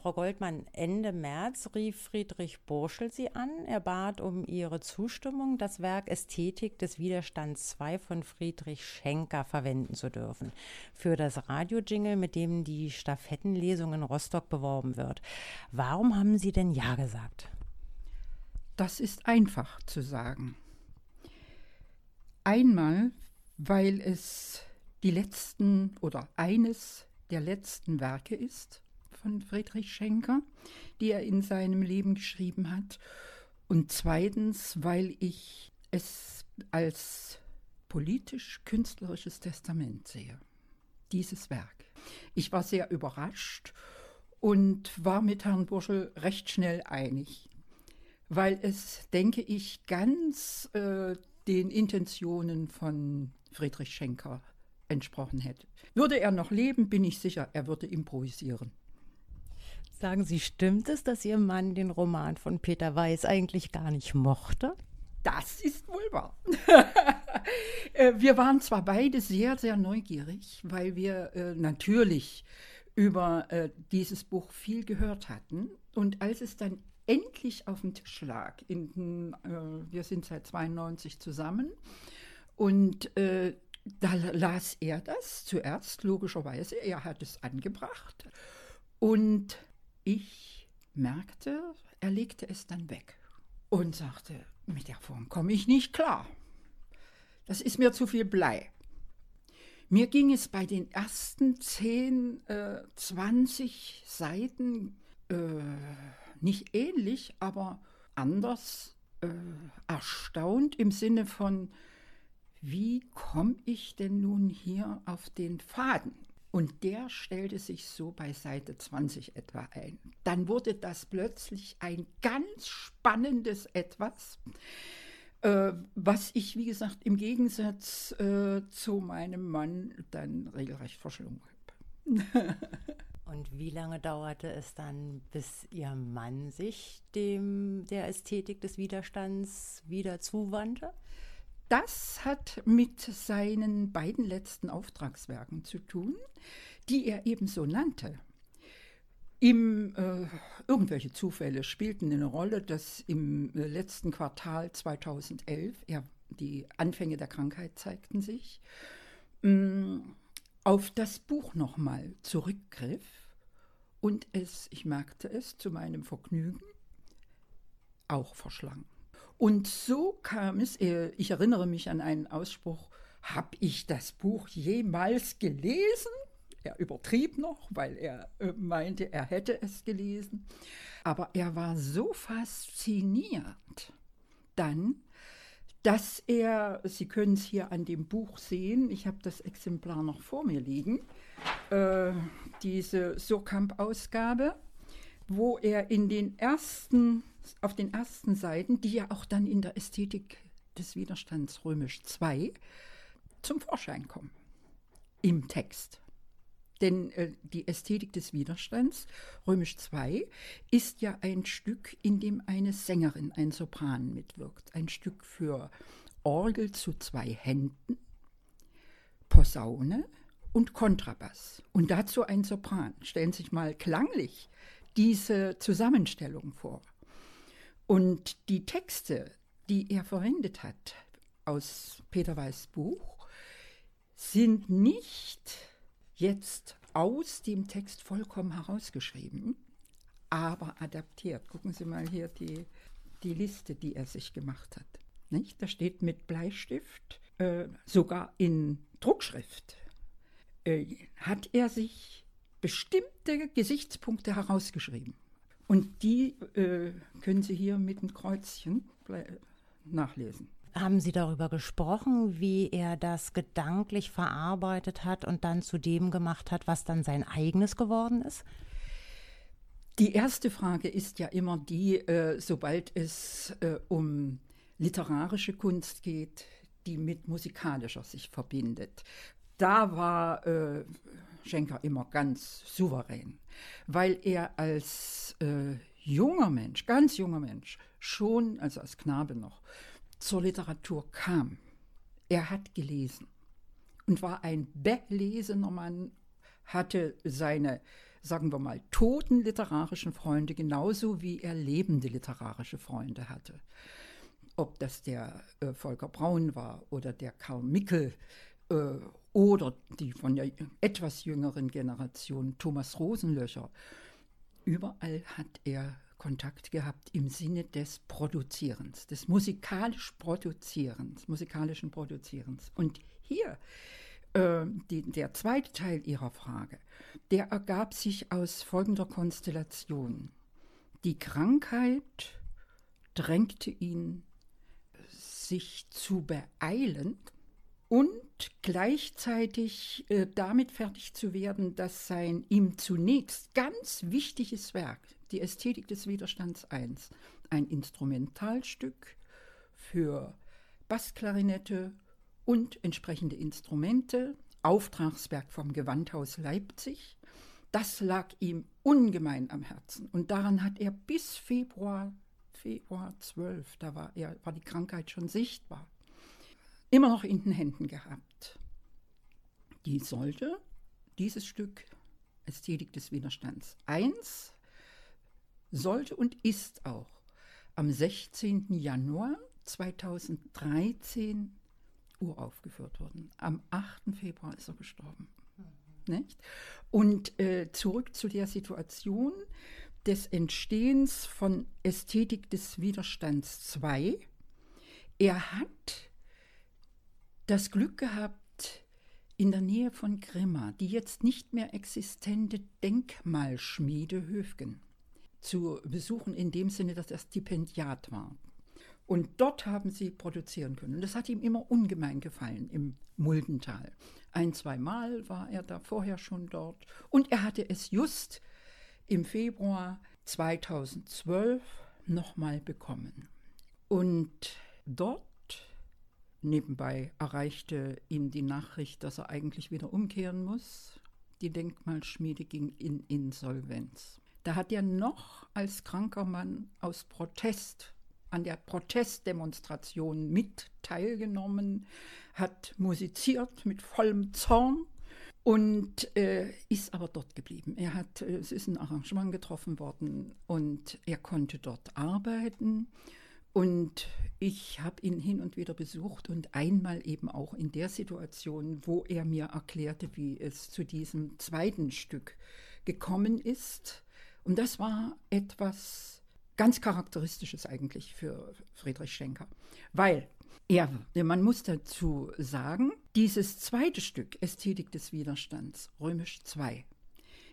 Frau Goldmann, Ende März rief Friedrich Burschel Sie an. Er bat um Ihre Zustimmung, das Werk Ästhetik des Widerstands 2 von Friedrich Schenker verwenden zu dürfen. Für das Radiojingle, mit dem die Stafettenlesung in Rostock beworben wird. Warum haben Sie denn Ja gesagt? Das ist einfach zu sagen. Einmal, weil es die letzten oder eines der letzten Werke ist von Friedrich Schenker, die er in seinem Leben geschrieben hat. Und zweitens, weil ich es als politisch-künstlerisches Testament sehe, dieses Werk. Ich war sehr überrascht und war mit Herrn Burschel recht schnell einig, weil es, denke ich, ganz äh, den Intentionen von Friedrich Schenker entsprochen hätte. Würde er noch leben, bin ich sicher, er würde improvisieren. Sagen Sie, stimmt es, dass Ihr Mann den Roman von Peter Weiß eigentlich gar nicht mochte? Das ist wohl wahr. Äh, wir waren zwar beide sehr, sehr neugierig, weil wir äh, natürlich über äh, dieses Buch viel gehört hatten. Und als es dann endlich auf dem Tisch lag, in, wir sind seit 92 zusammen, und da las er das zuerst, logischerweise, er hat es angebracht. Und ich merkte, er legte es dann weg und sagte, mit der Form komme ich nicht klar. Das ist mir zu viel Blei. Mir ging es bei den ersten 10, äh, 20 Seiten äh, nicht ähnlich, aber anders äh, erstaunt im Sinne von, wie komme ich denn nun hier auf den Faden? Und der stellte sich so bei Seite 20 etwa ein. Dann wurde das plötzlich ein ganz spannendes Etwas, äh, was ich, wie gesagt, im Gegensatz äh, zu meinem Mann dann regelrecht verschlungen habe. Und wie lange dauerte es dann, bis Ihr Mann sich dem der Ästhetik des Widerstands wieder zuwandte? Das hat mit seinen beiden letzten Auftragswerken zu tun, die er ebenso nannte. Im, äh, irgendwelche Zufälle spielten eine Rolle, dass im äh, letzten Quartal 2011, er, die Anfänge der Krankheit zeigten sich, mh, mm, auf das Buch nochmal zurückgriff und es, ich merkte es, zu meinem Vergnügen auch verschlang. Und so kam es, äh, ich erinnere mich an einen Ausspruch, habe ich das Buch jemals gelesen? Er übertrieb noch, weil er äh, meinte, er hätte es gelesen. Aber er war so fasziniert dann, dass er, Sie können es hier an dem Buch sehen, ich habe das Exemplar noch vor mir liegen, äh, diese Surkamp-Ausgabe, wo er in den ersten auf den ersten Seiten, die ja auch dann in der Ästhetik des Widerstands römisch 2 zum Vorschein kommen im Text. Denn äh, die Ästhetik des Widerstands, römisch 2, ist ja ein Stück, in dem eine Sängerin, ein Sopran mitwirkt. Ein Stück für Orgel zu zwei Händen, Posaune und Kontrabass. Und dazu ein Sopran. Stellen Sie sich mal klanglich diese Zusammenstellung vor. Und die Texte, die er verwendet hat aus Peter Weiß Buch, sind nicht jetzt aus dem Text vollkommen herausgeschrieben, aber adaptiert. Gucken Sie mal hier die, die Liste, die er sich gemacht hat. Nicht? Da steht mit Bleistift, äh, sogar in Druckschrift, äh, hat er sich bestimmte Gesichtspunkte herausgeschrieben. Und die äh, können Sie hier mit einem Kreuzchen nachlesen. Haben Sie darüber gesprochen, wie er das gedanklich verarbeitet hat und dann zu dem gemacht hat, was dann sein eigenes geworden ist? Die erste Frage ist ja immer die, äh, sobald es äh, um literarische Kunst geht, die mit musikalischer sich verbindet. Da war äh, Schenker immer ganz souverän, weil er als äh, junger Mensch, ganz junger Mensch, schon, also als Knabe noch, zur Literatur kam. Er hat gelesen und war ein belesener Mann, hatte seine sagen wir mal, toten literarischen Freunde genauso wie er lebende literarische Freunde hatte. Ob das der äh, Volker Braun war oder der Karl Mickel äh, oder die von der etwas jüngeren Generation Thomas Rosenlöcher. Überall hat er Kontakt gehabt im Sinne des Produzierens, des musikalisch Produzierens, musikalischen Produzierens. Und hier äh, die, der zweite Teil Ihrer Frage, der ergab sich aus folgender Konstellation. Die Krankheit drängte ihn, sich zu beeilen und gleichzeitig äh, damit fertig zu werden, dass sein ihm zunächst ganz wichtiges Werk, die Ästhetik des Widerstands I, ein Instrumentalstück für Bassklarinette und entsprechende Instrumente, Auftragswerk vom Gewandhaus Leipzig, das lag ihm ungemein am Herzen. Und daran hat er bis Februar, Februar 12, da war, er, war die Krankheit schon sichtbar, immer noch in den Händen gehabt. Die sollte dieses Stück Ästhetik des Widerstands 1 sollte und ist auch am 16. Januar 2013 uraufgeführt worden. Am 8. Februar ist er gestorben. Nicht? Und äh, zurück zu der Situation des Entstehens von Ästhetik des Widerstands 2. Er hat das Glück gehabt, in der Nähe von Grimma die jetzt nicht mehr existente Denkmalschmiede Höfgen zu besuchen, in dem Sinne, dass er Stipendiat war. Und dort haben sie produzieren können. Das hat ihm immer ungemein gefallen im Muldental. Ein, zweimal war er da vorher schon dort. Und er hatte es just im Februar 2012 nochmal bekommen. Und dort Nebenbei erreichte ihn die Nachricht, dass er eigentlich wieder umkehren muss. Die Denkmalschmiede ging in Insolvenz. Da hat er noch als kranker Mann aus Protest an der Protestdemonstration mit teilgenommen, hat musiziert mit vollem Zorn und äh, ist aber dort geblieben. Er hat, äh, es ist ein Arrangement getroffen worden und er konnte dort arbeiten und ich habe ihn hin und wieder besucht und einmal eben auch in der Situation, wo er mir erklärte, wie es zu diesem zweiten Stück gekommen ist. Und das war etwas ganz Charakteristisches eigentlich für Friedrich Schenker, weil er, man muss dazu sagen, dieses zweite Stück, Ästhetik des Widerstands, römisch 2,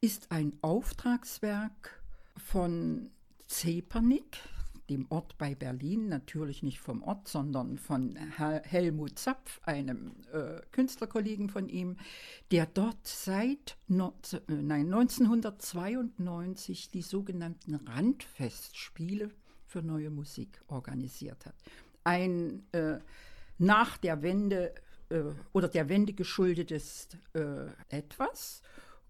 ist ein Auftragswerk von Zepernick, dem Ort bei Berlin, natürlich nicht vom Ort, sondern von Helmut Zapf, einem äh, Künstlerkollegen von ihm, der dort seit no, äh, nein, 1992 die sogenannten Randfestspiele für neue Musik organisiert hat. Ein äh, nach der Wende äh, oder der Wende geschuldetes äh, etwas,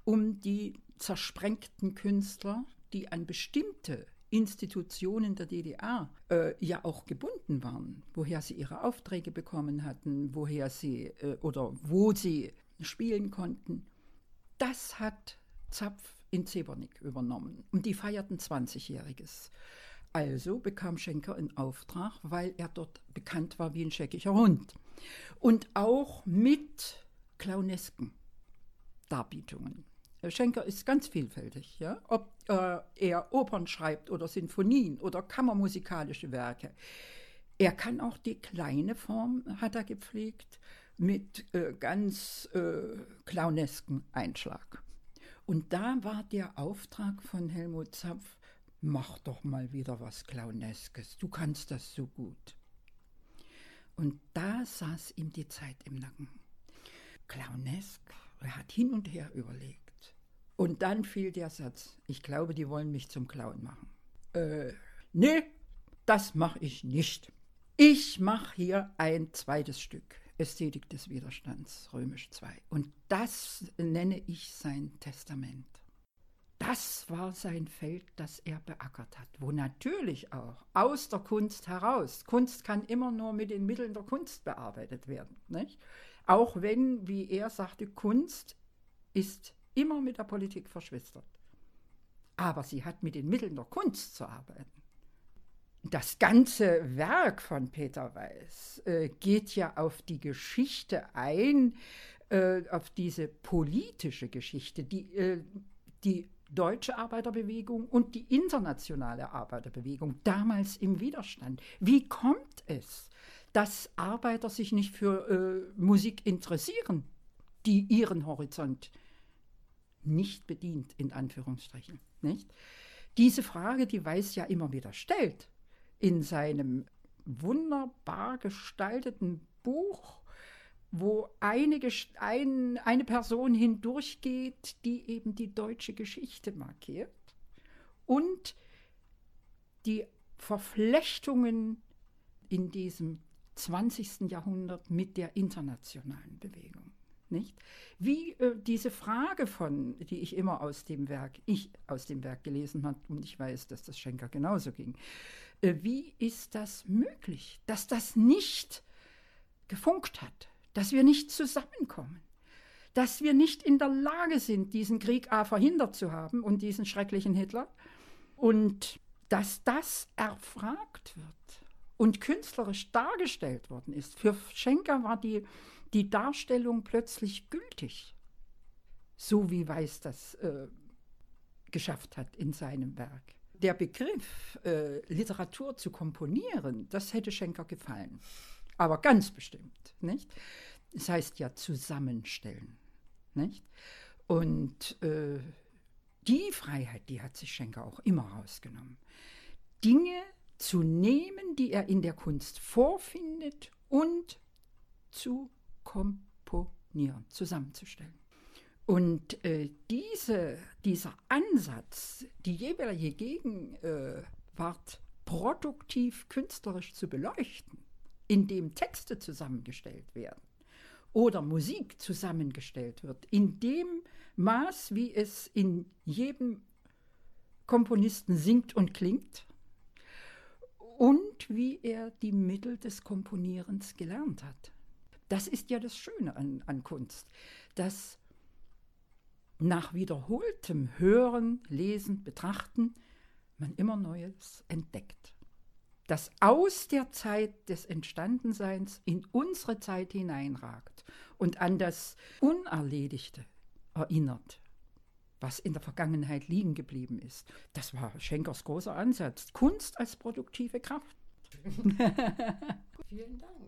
um die zersprengten Künstler, die an bestimmte Institutionen der DDR äh, ja auch gebunden waren, woher sie ihre Aufträge bekommen hatten, woher sie äh, oder wo sie spielen konnten. Das hat Zapf in Zebernick übernommen und die feierten 20-Jähriges. Also bekam Schenker in Auftrag, weil er dort bekannt war wie ein scheckischer Hund. Und auch mit clownesken Darbietungen. Schenker ist ganz vielfältig, ja? ob äh, er Opern schreibt oder Sinfonien oder kammermusikalische Werke. Er kann auch die kleine Form, hat er gepflegt, mit äh, ganz äh, clownesken Einschlag. Und da war der Auftrag von Helmut Zapf, mach doch mal wieder was Clowneskes, du kannst das so gut. Und da saß ihm die Zeit im Nacken. Clownesk, er hat hin und her überlegt. Und dann fiel der Satz, ich glaube, die wollen mich zum Clown machen. Äh, nee, das mache ich nicht. Ich mache hier ein zweites Stück, Ästhetik des Widerstands, römisch 2. Und das nenne ich sein Testament. Das war sein Feld, das er beackert hat, wo natürlich auch aus der Kunst heraus, Kunst kann immer nur mit den Mitteln der Kunst bearbeitet werden. Nicht? Auch wenn, wie er sagte, Kunst ist immer mit der Politik verschwistert. aber sie hat mit den Mitteln der Kunst zu arbeiten. Das ganze Werk von Peter Weiß äh, geht ja auf die Geschichte ein, äh, auf diese politische Geschichte, die, äh, die deutsche Arbeiterbewegung und die internationale Arbeiterbewegung damals im Widerstand. Wie kommt es, dass Arbeiter sich nicht für äh, Musik interessieren, die ihren Horizont nicht bedient, in Anführungsstrichen. Nicht? Diese Frage, die Weiß ja immer wieder stellt, in seinem wunderbar gestalteten Buch, wo eine, ein, eine Person hindurchgeht, die eben die deutsche Geschichte markiert und die Verflechtungen in diesem 20. Jahrhundert mit der internationalen Bewegung. Nicht? Wie äh, diese Frage von, die ich immer aus dem Werk, ich aus dem Werk gelesen habe, und ich weiß, dass das Schenker genauso ging. Äh, wie ist das möglich, dass das nicht gefunkt hat, dass wir nicht zusammenkommen, dass wir nicht in der Lage sind, diesen Krieg A verhindert zu haben und diesen schrecklichen Hitler und dass das erfragt wird und künstlerisch dargestellt worden ist. Für Schenker war die die Darstellung plötzlich gültig, so wie Weiß das äh, geschafft hat in seinem Werk. Der Begriff, äh, Literatur zu komponieren, das hätte Schenker gefallen. Aber ganz bestimmt, nicht? Das heißt ja zusammenstellen, nicht? Und äh, die Freiheit, die hat sich Schenker auch immer rausgenommen. Dinge zu nehmen, die er in der Kunst vorfindet und zu komponieren, zusammenzustellen. Und äh, diese, dieser Ansatz, die jeweilige Gegenwart produktiv künstlerisch zu beleuchten, indem Texte zusammengestellt werden oder Musik zusammengestellt wird, in dem Maß, wie es in jedem Komponisten singt und klingt und wie er die Mittel des Komponierens gelernt hat. Das ist ja das Schöne an, an Kunst, dass nach wiederholtem Hören, Lesen, Betrachten man immer Neues entdeckt. Das aus der Zeit des Entstandenseins in unsere Zeit hineinragt und an das Unerledigte erinnert, was in der Vergangenheit liegen geblieben ist. Das war Schenkers großer Ansatz. Kunst als produktive Kraft. Vielen Dank.